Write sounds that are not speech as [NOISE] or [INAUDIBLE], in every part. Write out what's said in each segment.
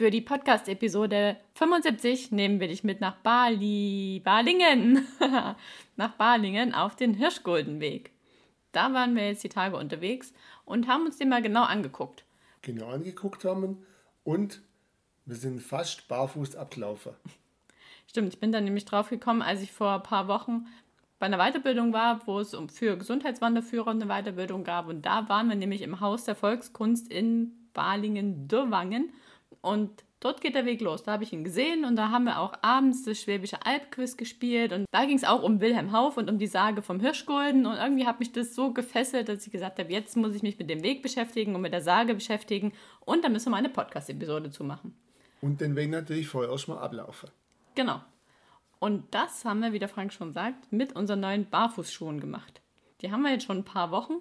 Für die Podcast-Episode 75 nehmen wir dich mit nach Bali, Balingen, [LAUGHS] nach Balingen auf den Hirschguldenweg. Da waren wir jetzt die Tage unterwegs und haben uns den mal genau angeguckt. Genau angeguckt haben und wir sind fast barfuß abgelaufen. [LAUGHS] Stimmt, ich bin dann nämlich drauf gekommen, als ich vor ein paar Wochen bei einer Weiterbildung war, wo es für Gesundheitswanderführer eine Weiterbildung gab. Und da waren wir nämlich im Haus der Volkskunst in Balingen-Dürwangen. Und dort geht der Weg los. Da habe ich ihn gesehen und da haben wir auch abends das Schwäbische Albquiz gespielt. Und da ging es auch um Wilhelm Hauff und um die Sage vom Hirschgulden. Und irgendwie hat mich das so gefesselt, dass ich gesagt habe, jetzt muss ich mich mit dem Weg beschäftigen und mit der Sage beschäftigen. Und da müssen wir mal eine Podcast-Episode zu machen. Und den Weg natürlich vorher erstmal ablaufen. Genau. Und das haben wir, wie der Frank schon sagt, mit unseren neuen Barfußschuhen gemacht. Die haben wir jetzt schon ein paar Wochen.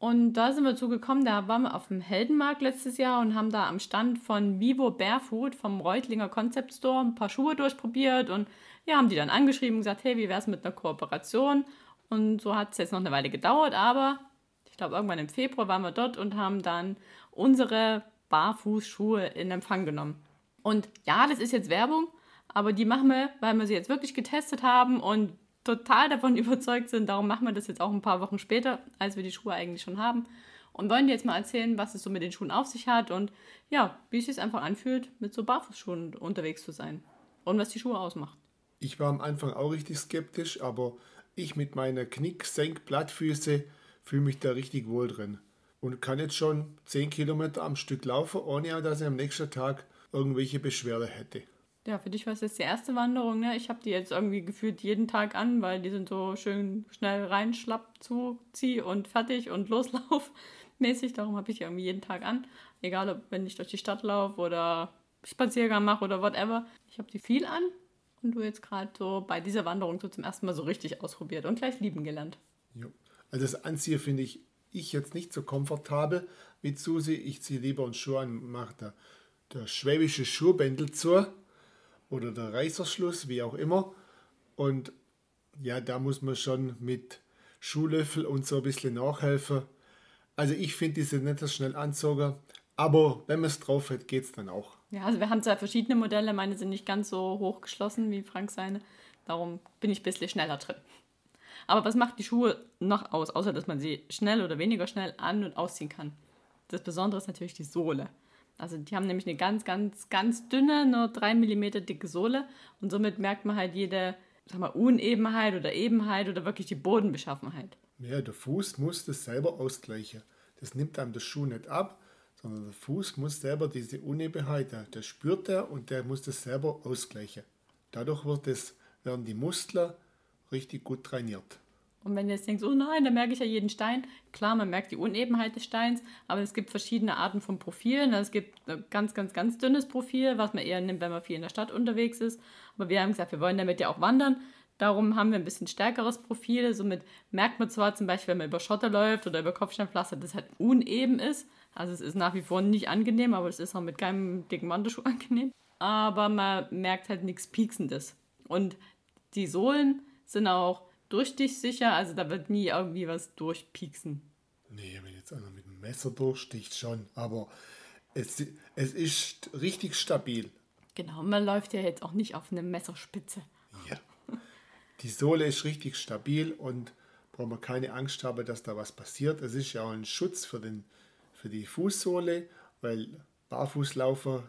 Und da sind wir zugekommen, da waren wir auf dem Heldenmarkt letztes Jahr und haben da am Stand von Vivo Barefoot vom Reutlinger Concept Store ein paar Schuhe durchprobiert und ja, haben die dann angeschrieben und gesagt, hey, wie wäre es mit einer Kooperation? Und so hat es jetzt noch eine Weile gedauert, aber ich glaube, irgendwann im Februar waren wir dort und haben dann unsere Barfußschuhe in Empfang genommen. Und ja, das ist jetzt Werbung, aber die machen wir, weil wir sie jetzt wirklich getestet haben und total davon [LAUGHS] überzeugt sind. Darum machen wir das jetzt auch ein paar Wochen später, als wir die Schuhe eigentlich schon haben. Und wollen dir jetzt mal erzählen, was es so mit den Schuhen auf sich hat und ja, wie es sich einfach anfühlt, mit so Barfußschuhen unterwegs zu sein. Und was die Schuhe ausmacht. Ich war am Anfang auch richtig skeptisch, aber ich mit meiner Knick-Senk-Plattfüße fühle mich da richtig wohl drin. Und kann jetzt schon 10 Kilometer am Stück laufen, ohne dass ich am nächsten Tag irgendwelche Beschwerde hätte. Ja, für dich war es jetzt die erste Wanderung, ne? Ich habe die jetzt irgendwie gefühlt jeden Tag an, weil die sind so schön schnell rein, schlapp, zu, zieh und fertig und [LAUGHS] loslauf mäßig. Darum habe ich die irgendwie jeden Tag an. Egal, ob wenn ich durch die Stadt laufe oder Spaziergang mache oder whatever. Ich habe die viel an und du jetzt gerade so bei dieser Wanderung so zum ersten Mal so richtig ausprobiert und gleich lieben gelernt. Ja. Also das Anziehen finde ich ich jetzt nicht so komfortabel wie Susi. Ich ziehe lieber einen Schuh an, mache da der schwäbische Schuhbändel zu oder der Reißerschluss, wie auch immer. Und ja, da muss man schon mit Schuhlöffel und so ein bisschen nachhelfen. Also ich finde diese nicht so schnell anzogen, aber wenn man es drauf hat, geht es dann auch. Ja, also wir haben zwei verschiedene Modelle. Meine sind nicht ganz so hoch geschlossen wie Frank seine. Darum bin ich ein bisschen schneller drin. Aber was macht die Schuhe noch aus, außer dass man sie schnell oder weniger schnell an- und ausziehen kann? Das Besondere ist natürlich die Sohle. Also die haben nämlich eine ganz, ganz, ganz dünne, nur 3 mm dicke Sohle und somit merkt man halt jede sag mal, Unebenheit oder Ebenheit oder wirklich die Bodenbeschaffenheit. Ja, der Fuß muss das selber ausgleichen. Das nimmt einem der Schuh nicht ab, sondern der Fuß muss selber diese Unebenheit, der, spürt er und der muss das selber ausgleichen. Dadurch wird das, werden die Muskeln richtig gut trainiert. Und wenn du jetzt denkst, oh nein, da merke ich ja jeden Stein. Klar, man merkt die Unebenheit des Steins, aber es gibt verschiedene Arten von Profilen. Also es gibt ein ganz, ganz, ganz dünnes Profil, was man eher nimmt, wenn man viel in der Stadt unterwegs ist. Aber wir haben gesagt, wir wollen damit ja auch wandern. Darum haben wir ein bisschen stärkeres Profil. Somit merkt man zwar zum Beispiel, wenn man über Schotter läuft oder über Kopfsteinpflaster, dass es halt uneben ist. Also es ist nach wie vor nicht angenehm, aber es ist auch mit keinem dicken Wanderschuh [LAUGHS] angenehm. Aber man merkt halt nichts Pieksendes. Und die Sohlen sind auch durchstichsicher, also da wird nie irgendwie was durchpieksen. Nee, wenn jetzt einer mit dem Messer durchsticht, schon, aber es, es ist richtig stabil. Genau, man läuft ja jetzt auch nicht auf eine Messerspitze. Ja. Die Sohle ist richtig stabil und braucht man keine Angst haben, dass da was passiert. Es ist ja auch ein Schutz für, den, für die Fußsohle, weil Barfußlaufer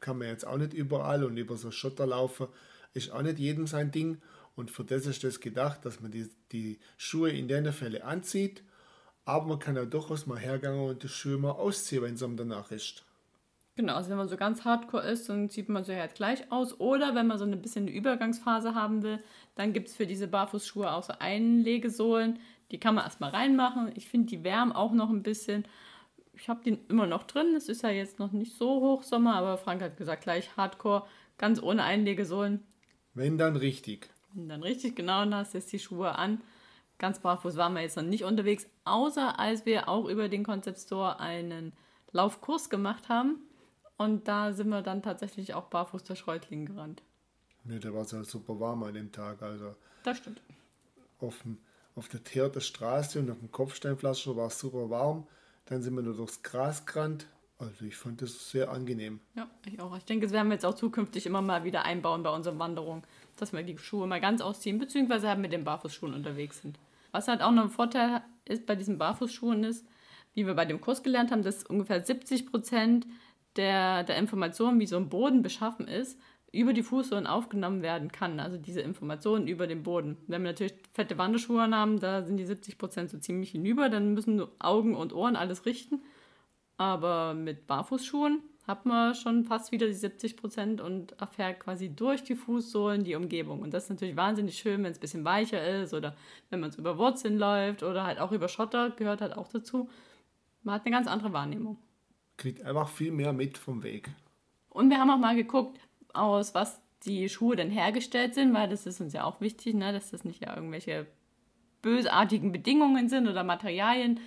kann man jetzt auch nicht überall und über so Schotter laufen ist auch nicht jedem sein Ding. Und für das ist das gedacht, dass man die, die Schuhe in den Fällen anzieht, aber man kann auch durchaus mal hergehen und die Schuhe mal ausziehen, wenn es einem danach ist. Genau, also wenn man so ganz hardcore ist, dann zieht man sie halt gleich aus. Oder wenn man so ein bisschen eine Übergangsphase haben will, dann gibt es für diese Barfußschuhe auch so Einlegesohlen. Die kann man erstmal reinmachen. Ich finde, die wärmen auch noch ein bisschen. Ich habe den immer noch drin. Es ist ja jetzt noch nicht so Hochsommer, aber Frank hat gesagt, gleich hardcore, ganz ohne Einlegesohlen. Wenn dann richtig. Dann richtig, genau, und hast jetzt die Schuhe an. Ganz barfuß waren wir jetzt noch nicht unterwegs, außer als wir auch über den Concept Store einen Laufkurs gemacht haben. Und da sind wir dann tatsächlich auch barfuß durch Reutlingen gerannt. Ne, da war es ja super warm an dem Tag. Also Das stimmt. auf, dem, auf der Teerter Straße und auf dem Kopfsteinpflaster war es super warm. Dann sind wir nur durchs Gras gerannt. Also ich fand das sehr angenehm. Ja, ich auch. Ich denke, das werden wir jetzt auch zukünftig immer mal wieder einbauen bei unseren Wanderungen, dass wir die Schuhe mal ganz ausziehen, beziehungsweise halt mit den Barfußschuhen unterwegs sind. Was halt auch noch ein Vorteil ist bei diesen Barfußschuhen ist, wie wir bei dem Kurs gelernt haben, dass ungefähr 70 Prozent der, der Informationen, wie so ein Boden beschaffen ist, über die Fußsohlen aufgenommen werden kann. Also diese Informationen über den Boden. Wenn wir natürlich fette Wanderschuhe haben, da sind die 70 Prozent so ziemlich hinüber, dann müssen nur Augen und Ohren alles richten. Aber mit Barfußschuhen hat man schon fast wieder die 70 Prozent und erfährt quasi durch die Fußsohlen die Umgebung. Und das ist natürlich wahnsinnig schön, wenn es ein bisschen weicher ist oder wenn man es über Wurzeln läuft oder halt auch über Schotter, gehört halt auch dazu. Man hat eine ganz andere Wahrnehmung. Kriegt einfach viel mehr mit vom Weg. Und wir haben auch mal geguckt, aus was die Schuhe denn hergestellt sind, weil das ist uns ja auch wichtig, ne, dass das nicht ja irgendwelche bösartigen Bedingungen sind oder Materialien,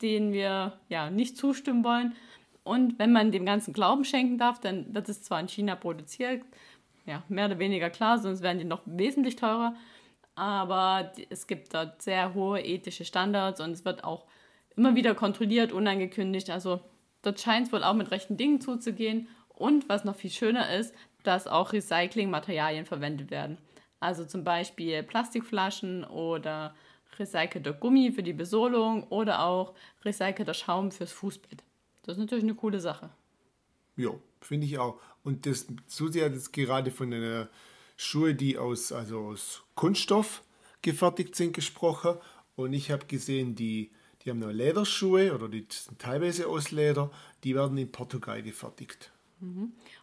denen wir ja nicht zustimmen wollen. Und wenn man dem Ganzen Glauben schenken darf, dann wird es zwar in China produziert, ja, mehr oder weniger klar, sonst wären die noch wesentlich teurer. Aber es gibt dort sehr hohe ethische Standards und es wird auch immer wieder kontrolliert, unangekündigt. Also dort scheint es wohl auch mit rechten Dingen zuzugehen. Und was noch viel schöner ist, dass auch Recyclingmaterialien verwendet werden. Also zum Beispiel Plastikflaschen oder recycelter Gummi für die Besohlung oder auch recycelter Schaum fürs Fußbett. Das ist natürlich eine coole Sache. Ja, finde ich auch. Und das Susi hat jetzt gerade von den Schuhe, die aus, also aus Kunststoff gefertigt sind, gesprochen. Und ich habe gesehen, die, die haben noch Lederschuhe oder die sind teilweise aus Leder, die werden in Portugal gefertigt.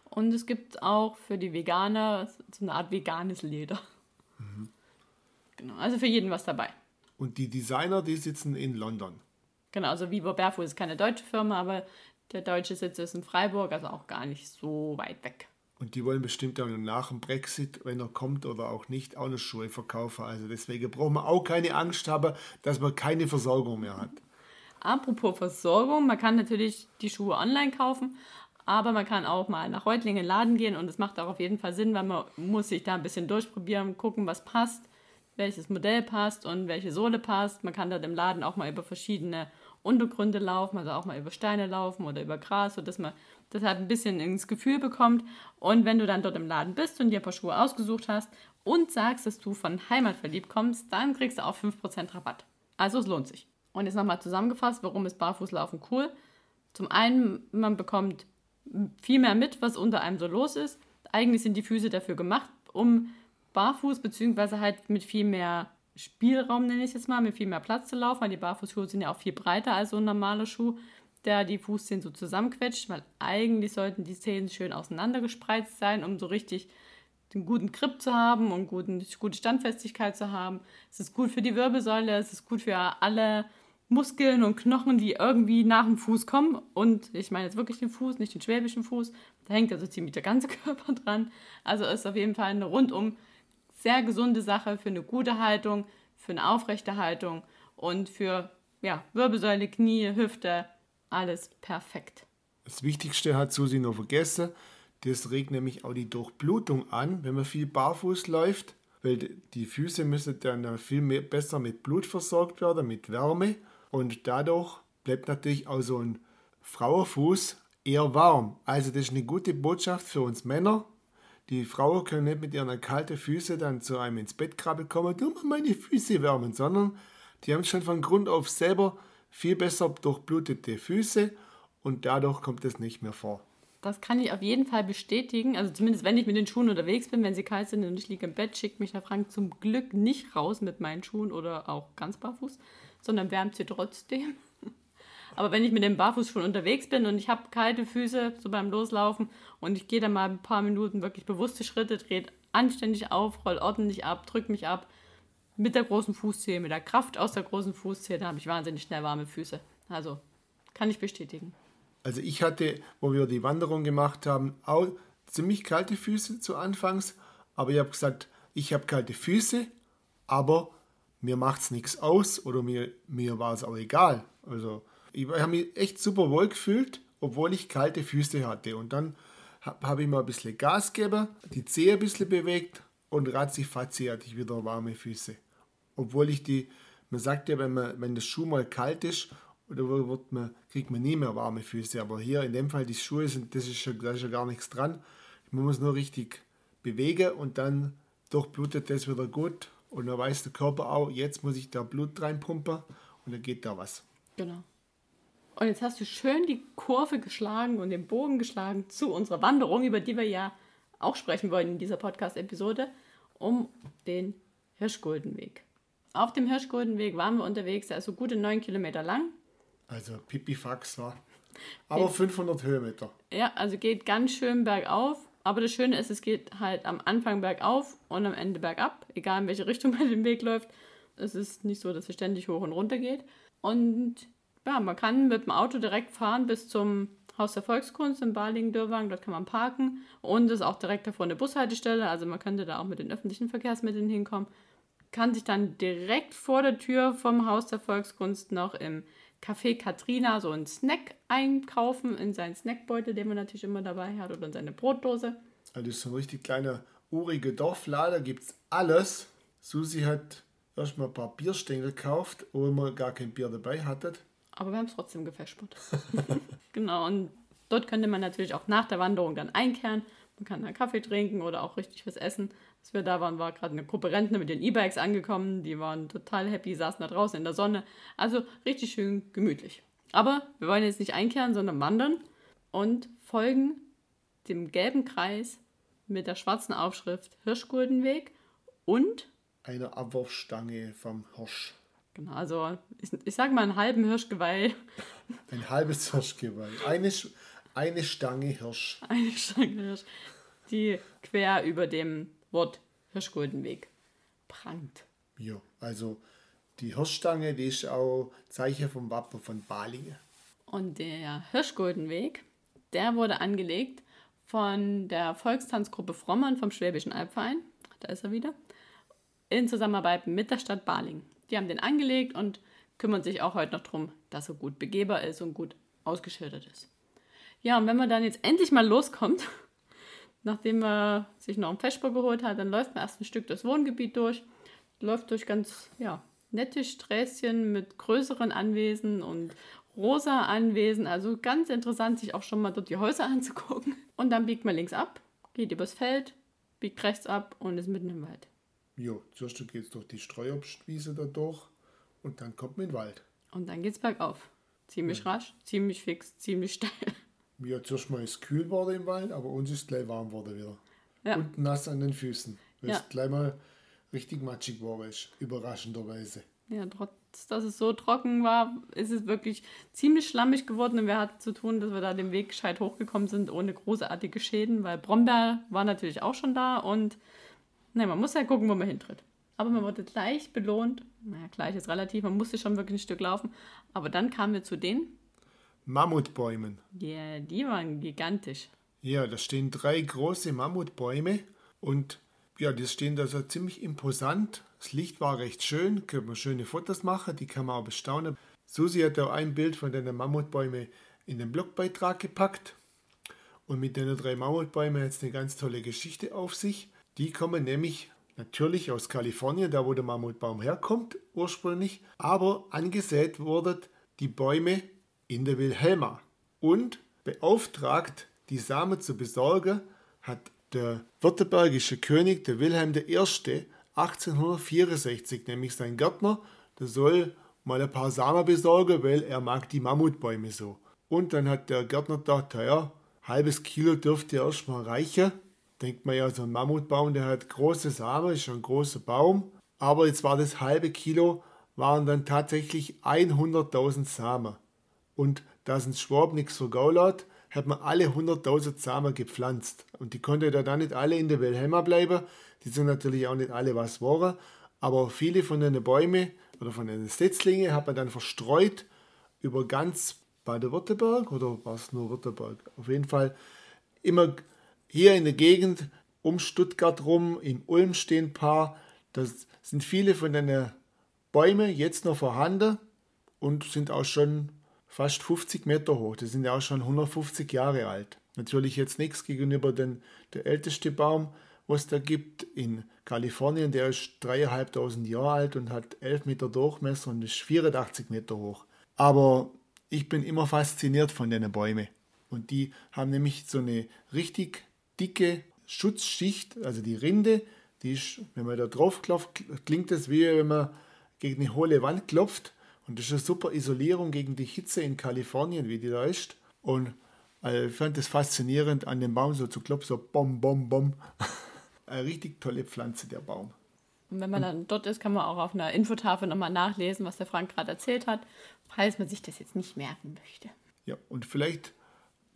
Und es gibt auch für die Veganer so eine Art veganes Leder. Genau, also für jeden was dabei. Und die Designer, die sitzen in London. Genau, also Vivo Barefoot ist keine deutsche Firma, aber der deutsche Sitz ist in Freiburg, also auch gar nicht so weit weg. Und die wollen bestimmt auch nach dem Brexit, wenn er kommt oder auch nicht, auch noch Schuhe verkaufen. Also deswegen brauchen wir auch keine Angst haben, dass man keine Versorgung mehr hat. Apropos Versorgung, man kann natürlich die Schuhe online kaufen, aber man kann auch mal nach Reutlingen in den Laden gehen und es macht auch auf jeden Fall Sinn, weil man muss sich da ein bisschen durchprobieren, gucken, was passt, welches Modell passt und welche Sohle passt. Man kann dort im Laden auch mal über verschiedene Untergründe laufen, also auch mal über Steine laufen oder über Gras, sodass man das halt ein bisschen ins Gefühl bekommt. Und wenn du dann dort im Laden bist und dir ein paar Schuhe ausgesucht hast und sagst, dass du von Heimatverliebt kommst, dann kriegst du auch 5% Rabatt. Also es lohnt sich. Und jetzt nochmal zusammengefasst, warum ist Barfußlaufen cool? Zum einen, man bekommt viel mehr mit, was unter einem so los ist. Eigentlich sind die Füße dafür gemacht, um barfuß beziehungsweise halt mit viel mehr Spielraum, nenne ich es mal, mit viel mehr Platz zu laufen, weil die Barfußschuhe sind ja auch viel breiter als so ein normaler Schuh, der die Fußzehen so zusammenquetscht, weil eigentlich sollten die Zehen schön auseinander gespreizt sein, um so richtig den guten Grip zu haben und guten, gute Standfestigkeit zu haben. Es ist gut für die Wirbelsäule, es ist gut für alle Muskeln und Knochen, die irgendwie nach dem Fuß kommen. Und ich meine jetzt wirklich den Fuß, nicht den schwäbischen Fuß. Da hängt also ziemlich der ganze [LAUGHS] Körper dran. Also ist auf jeden Fall eine rundum sehr gesunde Sache für eine gute Haltung, für eine aufrechte Haltung und für ja, Wirbelsäule, Knie, Hüfte, alles perfekt. Das Wichtigste hat Susi noch vergessen. Das regt nämlich auch die Durchblutung an, wenn man viel barfuß läuft, weil die Füße müssen dann viel mehr, besser mit Blut versorgt werden, mit Wärme. Und dadurch bleibt natürlich auch so ein Frauenfuß eher warm. Also das ist eine gute Botschaft für uns Männer. Die Frauen können nicht mit ihren kalten Füßen dann zu einem ins Bett krabbeln kommen, du mal meine Füße wärmen, sondern die haben schon von Grund auf selber viel besser durchblutete Füße und dadurch kommt es nicht mehr vor. Das kann ich auf jeden Fall bestätigen. Also zumindest wenn ich mit den Schuhen unterwegs bin, wenn sie kalt sind und ich liege im Bett, schickt mich der Frank zum Glück nicht raus mit meinen Schuhen oder auch ganz barfuß, sondern wärmt sie trotzdem. Aber wenn ich mit dem Barfußschuhen unterwegs bin und ich habe kalte Füße, so beim Loslaufen, und ich gehe dann mal ein paar Minuten wirklich bewusste Schritte, drehe anständig auf, roll ordentlich ab, drück mich ab, mit der großen Fußzehe, mit der Kraft aus der großen Fußzehe, da habe ich wahnsinnig schnell warme Füße. Also, kann ich bestätigen. Also ich hatte, wo wir die Wanderung gemacht haben, auch ziemlich kalte Füße zu Anfangs, aber ich habe gesagt, ich habe kalte Füße, aber mir macht es nichts aus oder mir, mir war es auch egal. Also ich habe mich echt super wohl gefühlt, obwohl ich kalte Füße hatte. Und dann habe hab ich mal ein bisschen Gas gegeben, die Zehe ein bisschen bewegt und ratzi-fatzi hatte ich wieder warme Füße. Obwohl ich die, man sagt ja, wenn, man, wenn das Schuh mal kalt ist, oder wird man, kriegt man nie mehr warme Füße. Aber hier in dem Fall, die Schuhe sind, das ist, schon, da ist ja gar nichts dran. Man muss nur richtig bewegen und dann durchblutet das wieder gut. Und dann weiß der Körper auch, jetzt muss ich da Blut reinpumpen und dann geht da was. Genau. Und jetzt hast du schön die Kurve geschlagen und den Bogen geschlagen zu unserer Wanderung, über die wir ja auch sprechen wollen in dieser Podcast-Episode, um den Hirschguldenweg. Auf dem Hirschguldenweg waren wir unterwegs, der ist so gute neun Kilometer lang. Also Pipifax war. Aber 500 Höhenmeter. Ja, also geht ganz schön bergauf. Aber das Schöne ist, es geht halt am Anfang bergauf und am Ende bergab, egal in welche Richtung [LAUGHS] man den Weg läuft. Es ist nicht so, dass es ständig hoch und runter geht. Und ja, man kann mit dem Auto direkt fahren bis zum Haus der Volkskunst in Balingen-Dürrwagen. Dort kann man parken. Und es ist auch direkt davor eine Bushaltestelle. Also man könnte da auch mit den öffentlichen Verkehrsmitteln hinkommen. Kann sich dann direkt vor der Tür vom Haus der Volkskunst noch im Café Katrina so einen Snack einkaufen in seinen Snackbeutel, den man natürlich immer dabei hat, oder in seine Brotdose. Also das ist so ein richtig kleiner, urige Dorflader, gibt es alles. Susi hat erstmal ein paar Bierstängel gekauft, obwohl wir gar kein Bier dabei hatten. Aber wir haben es trotzdem gefespert. [LAUGHS] genau, und dort könnte man natürlich auch nach der Wanderung dann einkehren. Man kann dann Kaffee trinken oder auch richtig was essen. Als wir da waren, war gerade eine Gruppe Rentner mit den E-Bikes angekommen. Die waren total happy, saßen da draußen in der Sonne. Also richtig schön gemütlich. Aber wir wollen jetzt nicht einkehren, sondern wandern und folgen dem gelben Kreis mit der schwarzen Aufschrift Hirschguldenweg und einer Abwurfstange vom Hirsch. Genau, also ich, ich sage mal einen halben Hirschgeweih. Ein halbes Hirschgeweih. Eine, eine Stange Hirsch. Eine Stange Hirsch, die quer über dem Wort Hirschguldenweg prangt. Ja, also die Hirschstange, die ist auch Zeichen vom Wappen von Balingen. Und der Hirschguldenweg, der wurde angelegt von der Volkstanzgruppe Frommern vom Schwäbischen Albverein, da ist er wieder, in Zusammenarbeit mit der Stadt Balingen. Die haben den angelegt und kümmern sich auch heute noch darum, dass er gut begehbar ist und gut ausgeschildert ist. Ja, und wenn man dann jetzt endlich mal loskommt, [LAUGHS] nachdem man sich noch einen Feschbar geholt hat, dann läuft man erst ein Stück das Wohngebiet durch, läuft durch ganz ja, nette Sträßchen mit größeren Anwesen und rosa Anwesen. Also ganz interessant, sich auch schon mal dort die Häuser [LAUGHS] anzugucken. Und dann biegt man links ab, geht übers Feld, biegt rechts ab und ist mitten im Wald. Ja, zuerst geht es durch die Streuobstwiese da durch und dann kommt man in den Wald. Und dann geht es bergauf. Ziemlich ja. rasch, ziemlich fix, ziemlich steil. Ja, zuerst mal ist es kühl geworden im Wald, aber uns ist gleich warm geworden wieder. Ja. Und nass an den Füßen. Weil ja. es gleich mal richtig matschig geworden ist, überraschenderweise. Ja, trotz dass es so trocken war, ist es wirklich ziemlich schlammig geworden und wir hatten zu tun, dass wir da den Weg gescheit hochgekommen sind, ohne großartige Schäden, weil Brombeer war natürlich auch schon da und Nein, man muss ja gucken, wo man hintritt. Aber man wurde gleich belohnt. Naja, gleich ist relativ, man musste schon wirklich ein Stück laufen. Aber dann kamen wir zu den Mammutbäumen. Ja, yeah, die waren gigantisch. Ja, da stehen drei große Mammutbäume und ja, die stehen da so ziemlich imposant. Das Licht war recht schön, können wir schöne Fotos machen, die kann man auch bestaunen. Susi hat auch ein Bild von den Mammutbäumen in den Blogbeitrag gepackt. Und mit den drei Mammutbäumen hat es eine ganz tolle Geschichte auf sich. Die kommen nämlich natürlich aus Kalifornien, da wo der Mammutbaum herkommt ursprünglich, aber angesät wurden die Bäume in der Wilhelma. Und beauftragt, die Samen zu besorgen, hat der württembergische König, der Wilhelm I., 1864, nämlich sein Gärtner, der soll mal ein paar Samen besorgen, weil er mag die Mammutbäume so. Und dann hat der Gärtner gedacht, ja, halbes Kilo dürfte erstmal reichen denkt man ja, so ein Mammutbaum, der hat große Samen, ist schon ein großer Baum. Aber jetzt war das halbe Kilo, waren dann tatsächlich 100.000 Samen. Und da es ein Schwab nichts vergaulert, hat man alle 100.000 Samen gepflanzt. Und die konnte da dann nicht alle in der Wilhelma bleiben. Die sind natürlich auch nicht alle was waren. Aber viele von den Bäumen oder von den Setzlingen hat man dann verstreut über ganz Baden-Württemberg oder war es nur Württemberg? Auf jeden Fall immer hier in der Gegend um Stuttgart rum, in Ulm stehen ein paar. Das sind viele von den Bäumen jetzt noch vorhanden und sind auch schon fast 50 Meter hoch. Die sind ja auch schon 150 Jahre alt. Natürlich jetzt nichts gegenüber den, der älteste Baum, was da gibt in Kalifornien. Der ist dreieinhalbtausend Jahre alt und hat 11 Meter Durchmesser und ist 84 Meter hoch. Aber ich bin immer fasziniert von den Bäumen. Und die haben nämlich so eine richtig dicke Schutzschicht, also die Rinde, die ist, wenn man da drauf klopft, klingt das wie wenn man gegen eine hohle Wand klopft. Und das ist eine super Isolierung gegen die Hitze in Kalifornien, wie die da ist. Und also ich fand es faszinierend, an dem Baum so zu klopfen, so bom, bom, bom. [LAUGHS] eine richtig tolle Pflanze, der Baum. Und wenn man dann dort ist, kann man auch auf einer Infotafel nochmal nachlesen, was der Frank gerade erzählt hat, falls man sich das jetzt nicht merken möchte. Ja, und vielleicht,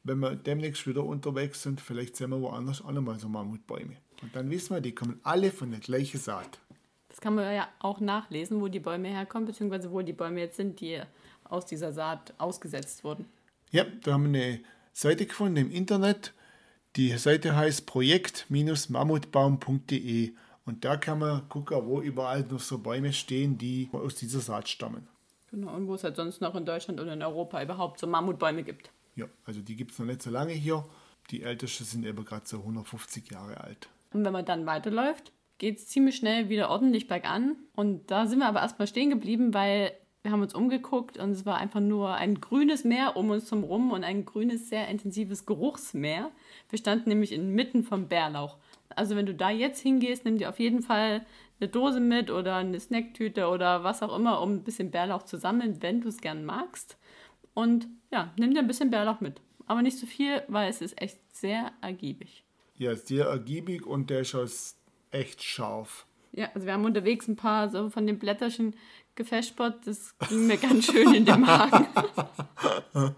wenn wir demnächst wieder unterwegs sind, vielleicht sehen wir woanders auch nochmal so Mammutbäume. Und dann wissen wir, die kommen alle von der gleichen Saat. Das kann man ja auch nachlesen, wo die Bäume herkommen, beziehungsweise wo die Bäume jetzt sind, die aus dieser Saat ausgesetzt wurden. Ja, da haben wir eine Seite gefunden im Internet. Die Seite heißt projekt-mammutbaum.de und da kann man gucken, wo überall noch so Bäume stehen, die aus dieser Saat stammen. Genau, und wo es halt sonst noch in Deutschland und in Europa überhaupt so Mammutbäume gibt. Ja, also die gibt es noch nicht so lange hier. Die ältesten sind eben gerade so 150 Jahre alt. Und wenn man dann weiterläuft, geht es ziemlich schnell wieder ordentlich bergan. Und da sind wir aber erstmal stehen geblieben, weil wir haben uns umgeguckt und es war einfach nur ein grünes Meer um uns herum und ein grünes, sehr intensives Geruchsmeer. Wir standen nämlich inmitten vom Bärlauch. Also wenn du da jetzt hingehst, nimm dir auf jeden Fall eine Dose mit oder eine Snacktüte oder was auch immer, um ein bisschen Bärlauch zu sammeln, wenn du es gern magst. Und ja, nimm dir ein bisschen Bärlauch mit. Aber nicht zu so viel, weil es ist echt sehr ergiebig. Ja, sehr ergiebig und der ist echt scharf. Ja, also wir haben unterwegs ein paar so von den Blätterchen gefespert, das ging mir ganz schön in den Magen. [LAUGHS]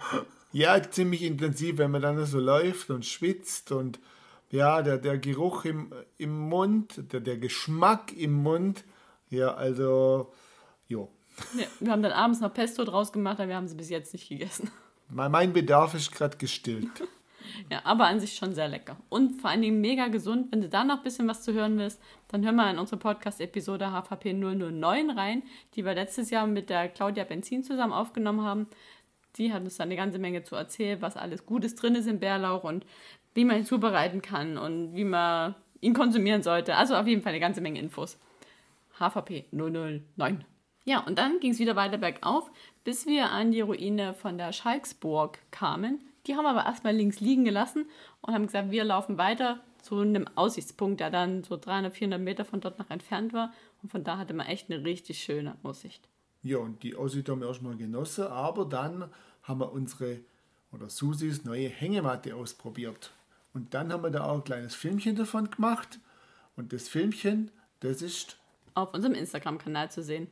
ja, ziemlich intensiv, wenn man dann so läuft und schwitzt und ja, der, der Geruch im, im Mund, der, der Geschmack im Mund, ja, also, jo. Ja, wir haben dann abends noch Pesto draus gemacht, aber wir haben sie bis jetzt nicht gegessen. Mein Bedarf ist gerade gestillt. Ja, aber an sich schon sehr lecker. Und vor allen Dingen mega gesund. Wenn du da noch ein bisschen was zu hören willst, dann hör mal in unsere Podcast-Episode HVP 009 rein, die wir letztes Jahr mit der Claudia Benzin zusammen aufgenommen haben. Die hat uns da eine ganze Menge zu erzählen, was alles Gutes drin ist im Bärlauch und wie man ihn zubereiten kann und wie man ihn konsumieren sollte. Also auf jeden Fall eine ganze Menge Infos. HVP 009. Ja, und dann ging es wieder weiter bergauf, bis wir an die Ruine von der Schalksburg kamen. Die haben wir aber erstmal links liegen gelassen und haben gesagt, wir laufen weiter zu einem Aussichtspunkt, der dann so 300, 400 Meter von dort noch entfernt war. Und von da hatte man echt eine richtig schöne Aussicht. Ja, und die Aussicht haben wir erstmal genossen, aber dann haben wir unsere oder Susis neue Hängematte ausprobiert. Und dann haben wir da auch ein kleines Filmchen davon gemacht. Und das Filmchen, das ist auf unserem Instagram-Kanal zu sehen.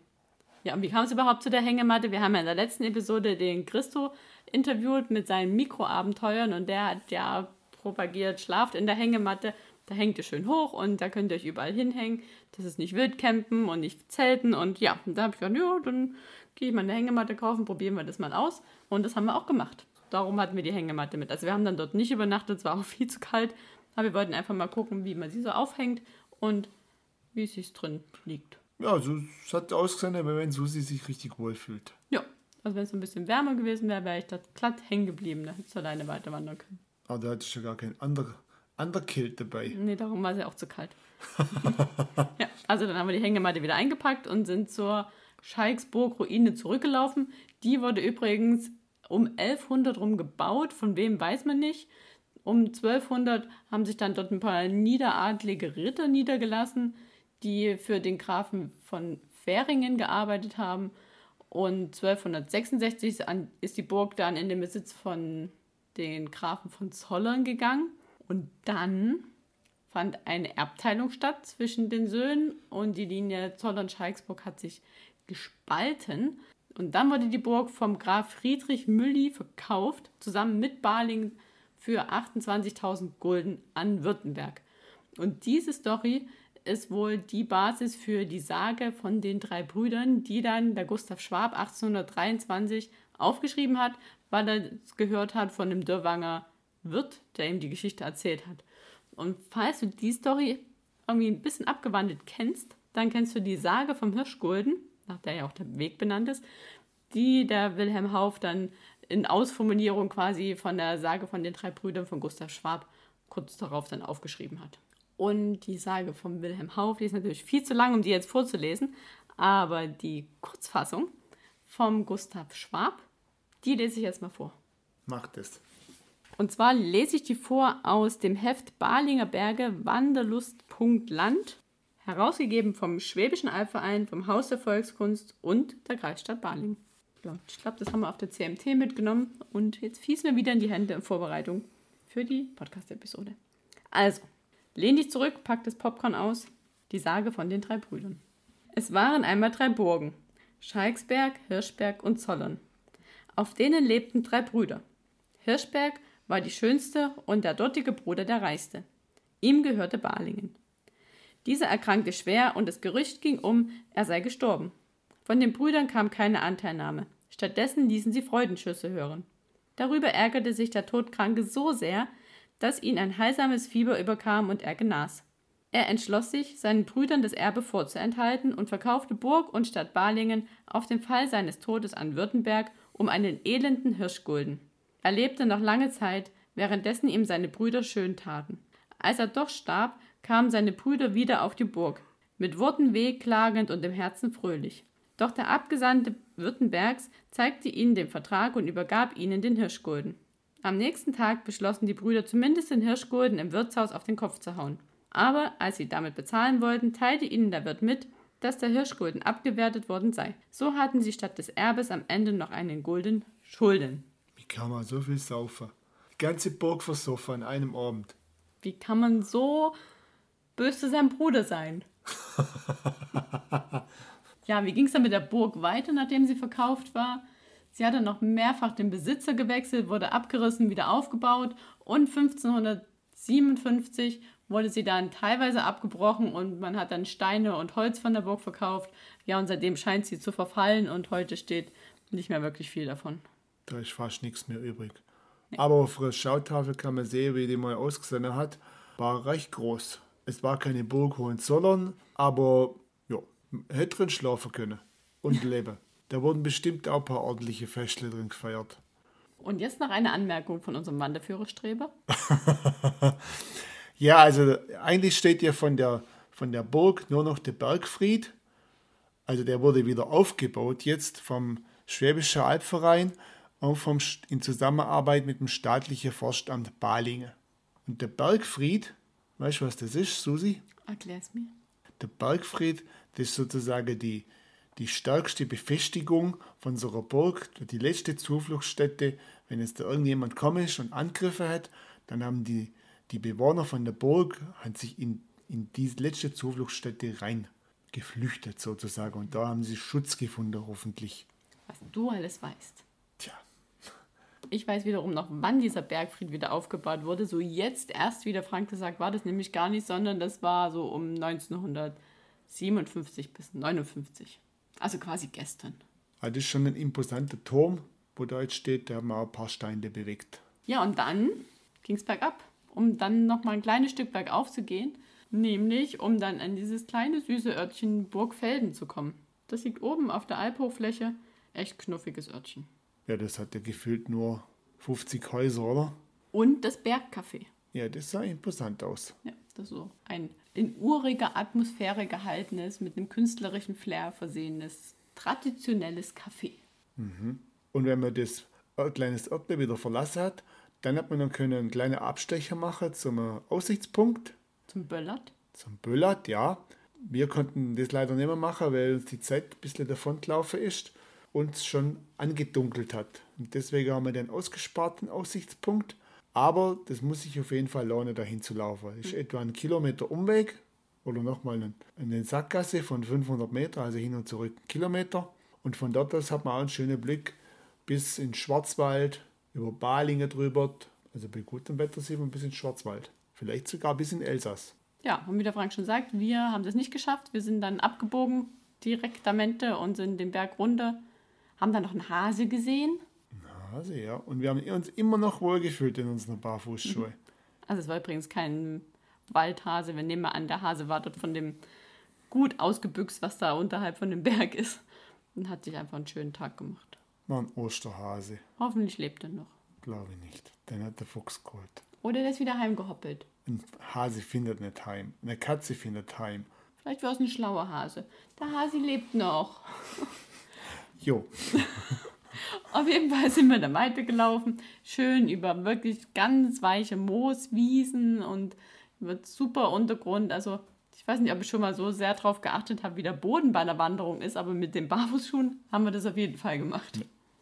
Ja, und wie kam es überhaupt zu der Hängematte? Wir haben ja in der letzten Episode den Christo interviewt mit seinen Mikroabenteuern und der hat ja propagiert, schlaft in der Hängematte, da hängt ihr schön hoch und da könnt ihr euch überall hinhängen. Das ist nicht Wildcampen und nicht Zelten und ja, und da habe ich gesagt, ja, dann gehe ich mal eine Hängematte kaufen, probieren wir das mal aus und das haben wir auch gemacht. Darum hatten wir die Hängematte mit. Also wir haben dann dort nicht übernachtet, es war auch [LAUGHS] viel zu kalt, aber wir wollten einfach mal gucken, wie man sie so aufhängt und wie es sich drin liegt. Ja, also es hat ausgesehen, wenn Susi sich richtig wohl fühlt. Ja, also wenn es ein bisschen wärmer gewesen wäre, wäre ich da glatt hängen geblieben. Da hättest du alleine weiter wandern können. Aber da hatte ich ja gar kein anderer Underkilt dabei. Nee, darum war es ja auch zu kalt. [LAUGHS] ja, also dann haben wir die Hängematte wieder eingepackt und sind zur Schalksburg-Ruine zurückgelaufen. Die wurde übrigens um 1100 rum gebaut. Von wem weiß man nicht. Um 1200 haben sich dann dort ein paar niederadlige Ritter niedergelassen, die für den Grafen von Fähringen gearbeitet haben. Und 1266 ist die Burg dann in den Besitz von den Grafen von Zollern gegangen. Und dann fand eine Erbteilung statt zwischen den Söhnen und die Linie Zollern-Schalksburg hat sich gespalten. Und dann wurde die Burg vom Graf Friedrich Mülli verkauft, zusammen mit Baling für 28.000 Gulden an Württemberg. Und diese Story ist wohl die Basis für die Sage von den drei Brüdern, die dann der Gustav Schwab 1823 aufgeschrieben hat, weil er gehört hat von dem Dörrwanger Wirt, der ihm die Geschichte erzählt hat. Und falls du die Story irgendwie ein bisschen abgewandelt kennst, dann kennst du die Sage vom Hirschgulden, nach der ja auch der Weg benannt ist, die der Wilhelm Hauff dann in Ausformulierung quasi von der Sage von den drei Brüdern von Gustav Schwab kurz darauf dann aufgeschrieben hat. Und die Sage von Wilhelm Hauff, die ist natürlich viel zu lang, um die jetzt vorzulesen, aber die Kurzfassung vom Gustav Schwab, die lese ich jetzt mal vor. Macht es. Und zwar lese ich die vor aus dem Heft Balinger Berge Wanderlust.land, herausgegeben vom Schwäbischen Albverein, vom Haus der Volkskunst und der Kreisstadt Baling. Ich glaube, das haben wir auf der CMT mitgenommen und jetzt fies mir wieder in die Hände in Vorbereitung für die Podcast-Episode. Also, lehn dich zurück, pack das Popcorn aus. Die Sage von den drei Brüdern. Es waren einmal drei Burgen: Schalksberg, Hirschberg und Zollern. Auf denen lebten drei Brüder. Hirschberg war die schönste und der dortige Bruder der reichste. Ihm gehörte Balingen. Dieser erkrankte schwer und das Gerücht ging um, er sei gestorben. Von den Brüdern kam keine Anteilnahme. Stattdessen ließen sie Freudenschüsse hören. Darüber ärgerte sich der Todkranke so sehr, dass ihn ein heilsames Fieber überkam und er genas. Er entschloss sich, seinen Brüdern das Erbe vorzuenthalten und verkaufte Burg und Stadt Balingen auf den Fall seines Todes an Württemberg um einen elenden Hirschgulden. Er lebte noch lange Zeit, währenddessen ihm seine Brüder schön taten. Als er doch starb, kamen seine Brüder wieder auf die Burg, mit Worten wehklagend und im Herzen fröhlich. Doch der Abgesandte Württembergs zeigte ihnen den Vertrag und übergab ihnen den Hirschgulden. Am nächsten Tag beschlossen die Brüder zumindest den Hirschgulden im Wirtshaus auf den Kopf zu hauen. Aber als sie damit bezahlen wollten, teilte ihnen der Wirt mit, dass der Hirschgulden abgewertet worden sei. So hatten sie statt des Erbes am Ende noch einen Gulden Schulden. Wie kann man so viel saufen? Die ganze Burg versoffen an einem Abend. Wie kann man so böse zu seinem Bruder sein? [LAUGHS] ja, wie ging es dann mit der Burg weiter, nachdem sie verkauft war? Sie hatte noch mehrfach den Besitzer gewechselt, wurde abgerissen, wieder aufgebaut und 1557 wurde sie dann teilweise abgebrochen und man hat dann Steine und Holz von der Burg verkauft. Ja, und seitdem scheint sie zu verfallen und heute steht nicht mehr wirklich viel davon. Da ist fast nichts mehr übrig. Nee. Aber auf der Schautafel kann man sehen, wie die mal ausgesehen hat. War recht groß. Es war keine Burg Hohenzollern, aber ja, hätte drin schlafen können und leben. Da wurden bestimmt auch ein paar ordentliche Feste drin gefeiert. Und jetzt noch eine Anmerkung von unserem Wanderführerstreber. [LAUGHS] ja, also eigentlich steht ja von der, von der Burg nur noch der Bergfried. Also der wurde wieder aufgebaut jetzt vom Schwäbischen Albverein auch vom, in Zusammenarbeit mit dem staatlichen Forstamt Balingen. Und der Bergfried, weißt du, was das ist, Susi? Erklär's mir. Der Bergfried, das ist sozusagen die, die stärkste Befestigung von so einer Burg, die letzte Zufluchtsstätte. Wenn jetzt da irgendjemand kommt und Angriffe hat, dann haben die, die Bewohner von der Burg haben sich in, in diese letzte Zufluchtsstätte rein geflüchtet sozusagen. Und da haben sie Schutz gefunden, hoffentlich. Was du alles weißt. Tja. Ich weiß wiederum noch, wann dieser Bergfried wieder aufgebaut wurde. So jetzt erst, wie der Frank gesagt, war das nämlich gar nicht, sondern das war so um 1957 bis 59. Also quasi gestern. Ah, das ist schon ein imposanter Turm, wo da jetzt steht, da haben wir auch ein paar Steine bewegt. Ja, und dann ging es bergab, um dann nochmal ein kleines Stück bergauf zu gehen, nämlich um dann an dieses kleine süße Örtchen Burgfelden zu kommen. Das liegt oben auf der Alphochfläche, echt knuffiges Örtchen. Ja, das hat ja gefühlt nur 50 Häuser, oder? Und das Bergcafé. Ja, das sah imposant aus. Ja, das ist so ein in uriger Atmosphäre gehaltenes, mit einem künstlerischen Flair versehenes, traditionelles Café. Mhm. Und wenn man das kleines Örtle wieder verlassen hat, dann hat man dann können einen kleinen Abstecher machen zum Aussichtspunkt. Zum Böllert? Zum Böllert, ja. Wir konnten das leider nicht mehr machen, weil uns die Zeit ein bisschen davon gelaufen ist uns schon angedunkelt hat. Und deswegen haben wir den ausgesparten Aussichtspunkt. Aber das muss sich auf jeden Fall lohnen, dahin zu laufen. Das ist mhm. etwa ein Kilometer Umweg oder nochmal eine Sackgasse von 500 Meter, also hin und zurück einen Kilometer. Und von dort aus hat man auch einen schönen Blick bis in Schwarzwald, über Balingen drüber. Also bei gutem Wetter sieht man bis in Schwarzwald. Vielleicht sogar bis in Elsass. Ja, und wie der Frank schon sagt, wir haben das nicht geschafft. Wir sind dann abgebogen direktamente und sind den Berg runter haben da noch einen Hase gesehen. Hase, ja. Und wir haben uns immer noch wohl gefühlt in unseren Barfußschuhen. Also es war übrigens kein Waldhase. Wir nehmen mal an, der Hase war dort von dem gut ausgebüxt, was da unterhalb von dem Berg ist. Und hat sich einfach einen schönen Tag gemacht. War ein Osterhase. Hoffentlich lebt er noch. Glaube ich nicht. Den hat der Fuchs geholt. Oder der ist wieder heimgehoppelt. Ein Hase findet nicht heim. Eine Katze findet heim. Vielleicht war es ein schlauer Hase. Der Hase lebt noch. Jo. [LAUGHS] Auf jeden Fall sind wir da weitergelaufen. Schön über wirklich ganz weiche Mooswiesen und über super Untergrund. Also ich weiß nicht, ob ich schon mal so sehr darauf geachtet habe, wie der Boden bei einer Wanderung ist, aber mit den Barfußschuhen haben wir das auf jeden Fall gemacht.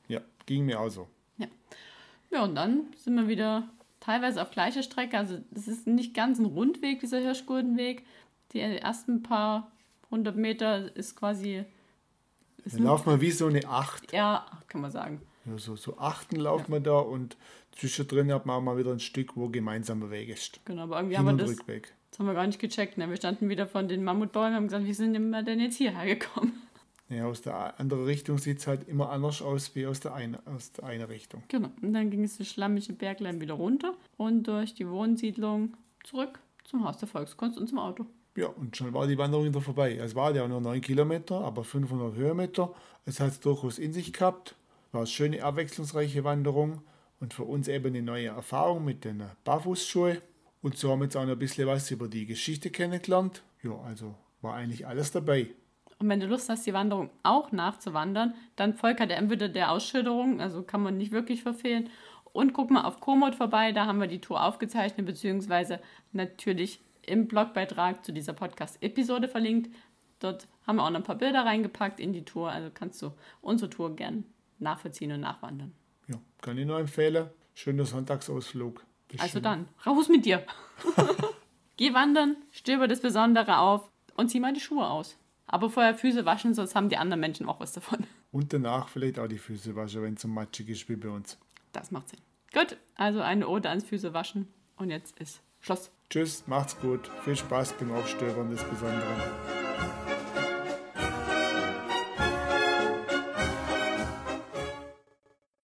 Ja, ging mir auch so. Ja. Ja, und dann sind wir wieder teilweise auf gleicher Strecke. Also das ist nicht ganz ein Rundweg, dieser Hirschgurtenweg. Die ersten paar hundert Meter ist quasi... Dann laufen wir wie so eine Acht. Ja, kann man sagen. Ja, so, so Achten laufen wir da und zwischendrin hat man auch mal wieder ein Stück, wo gemeinsamer Weg ist. Genau, aber irgendwie Hin haben wir das... Rückweg. Das haben wir gar nicht gecheckt. Ne? Wir standen wieder von den Mammutbäumen und haben gesagt, wie sind wir denn jetzt hierher gekommen? Ja, aus der anderen Richtung sieht es halt immer anders aus wie aus der, eine, aus der einen Richtung. Genau. Und dann ging es das schlammige Berglein wieder runter und durch die Wohnsiedlung zurück zum Haus der Volkskunst und zum Auto. Ja, und schon war die Wanderung wieder vorbei. Es war ja nur 9 Kilometer, aber 500 Höhenmeter. Es hat es durchaus in sich gehabt. War eine schöne, abwechslungsreiche Wanderung und für uns eben eine neue Erfahrung mit den Barfußschuhen. Und so haben wir jetzt auch noch ein bisschen was über die Geschichte kennengelernt. Ja, also war eigentlich alles dabei. Und wenn du Lust hast, die Wanderung auch nachzuwandern, dann folgt halt entweder der Ausschilderung, also kann man nicht wirklich verfehlen. Und guck mal auf Komoot vorbei, da haben wir die Tour aufgezeichnet, beziehungsweise natürlich im Blogbeitrag zu dieser Podcast-Episode verlinkt. Dort haben wir auch noch ein paar Bilder reingepackt in die Tour, also kannst du unsere Tour gern nachvollziehen und nachwandern. Ja, kann ich nur empfehlen. Schöner Sonntagsausflug. Bis Also dann, raus mit dir. [LAUGHS] Geh wandern, stöber das Besondere auf und zieh mal die Schuhe aus. Aber vorher Füße waschen, sonst haben die anderen Menschen auch was davon. Und danach vielleicht auch die Füße waschen, wenn es so matschig ist wie bei uns. Das macht Sinn. Gut, also eine Ode ans Füße waschen. Und jetzt ist Schluss. Tschüss, macht's gut. Viel Spaß beim Aufstöbern des Besonderen.